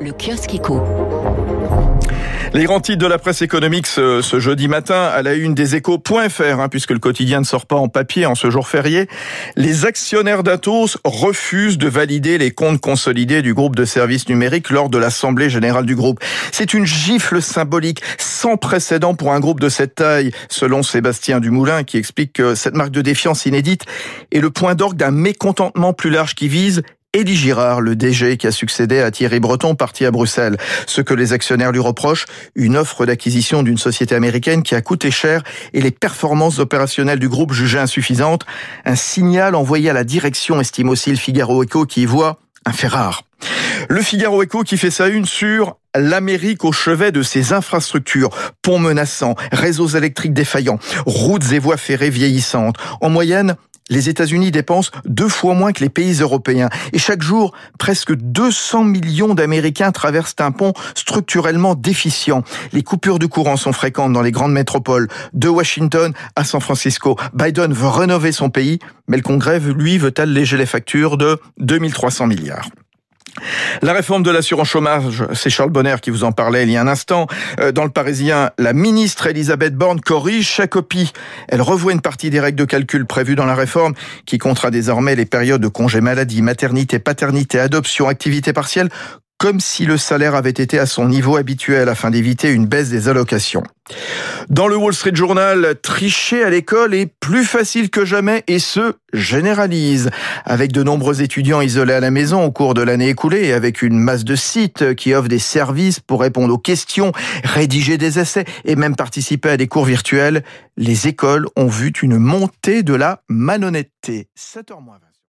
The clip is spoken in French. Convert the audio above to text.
Le kiosque éco. Les grands titres de la presse économique ce, jeudi matin à la une des échos.fr, hein, puisque le quotidien ne sort pas en papier en ce jour férié. Les actionnaires d'Atos refusent de valider les comptes consolidés du groupe de services numériques lors de l'Assemblée générale du groupe. C'est une gifle symbolique sans précédent pour un groupe de cette taille, selon Sébastien Dumoulin, qui explique que cette marque de défiance inédite est le point d'orgue d'un mécontentement plus large qui vise Elie Girard, le DG qui a succédé à Thierry Breton, parti à Bruxelles. Ce que les actionnaires lui reprochent, une offre d'acquisition d'une société américaine qui a coûté cher et les performances opérationnelles du groupe jugées insuffisantes. Un signal envoyé à la direction, estime aussi le Figaro Echo qui y voit un fait. Le Figaro Echo qui fait sa une sur l'Amérique au chevet de ses infrastructures, ponts menaçants, réseaux électriques défaillants, routes et voies ferrées vieillissantes. En moyenne, les États-Unis dépensent deux fois moins que les pays européens. Et chaque jour, presque 200 millions d'Américains traversent un pont structurellement déficient. Les coupures de courant sont fréquentes dans les grandes métropoles, de Washington à San Francisco. Biden veut rénover son pays, mais le Congrès, lui, veut alléger les factures de 2300 milliards. La réforme de l'assurance chômage, c'est Charles Bonner qui vous en parlait il y a un instant. Euh, dans le Parisien, la ministre Elisabeth Borne corrige sa copie. Elle revoit une partie des règles de calcul prévues dans la réforme qui comptera désormais les périodes de congé maladie, maternité, paternité, adoption, activité partielle comme si le salaire avait été à son niveau habituel afin d'éviter une baisse des allocations. Dans le Wall Street Journal, tricher à l'école est plus facile que jamais et se généralise. Avec de nombreux étudiants isolés à la maison au cours de l'année écoulée et avec une masse de sites qui offrent des services pour répondre aux questions, rédiger des essais et même participer à des cours virtuels, les écoles ont vu une montée de la malhonnêteté. 7h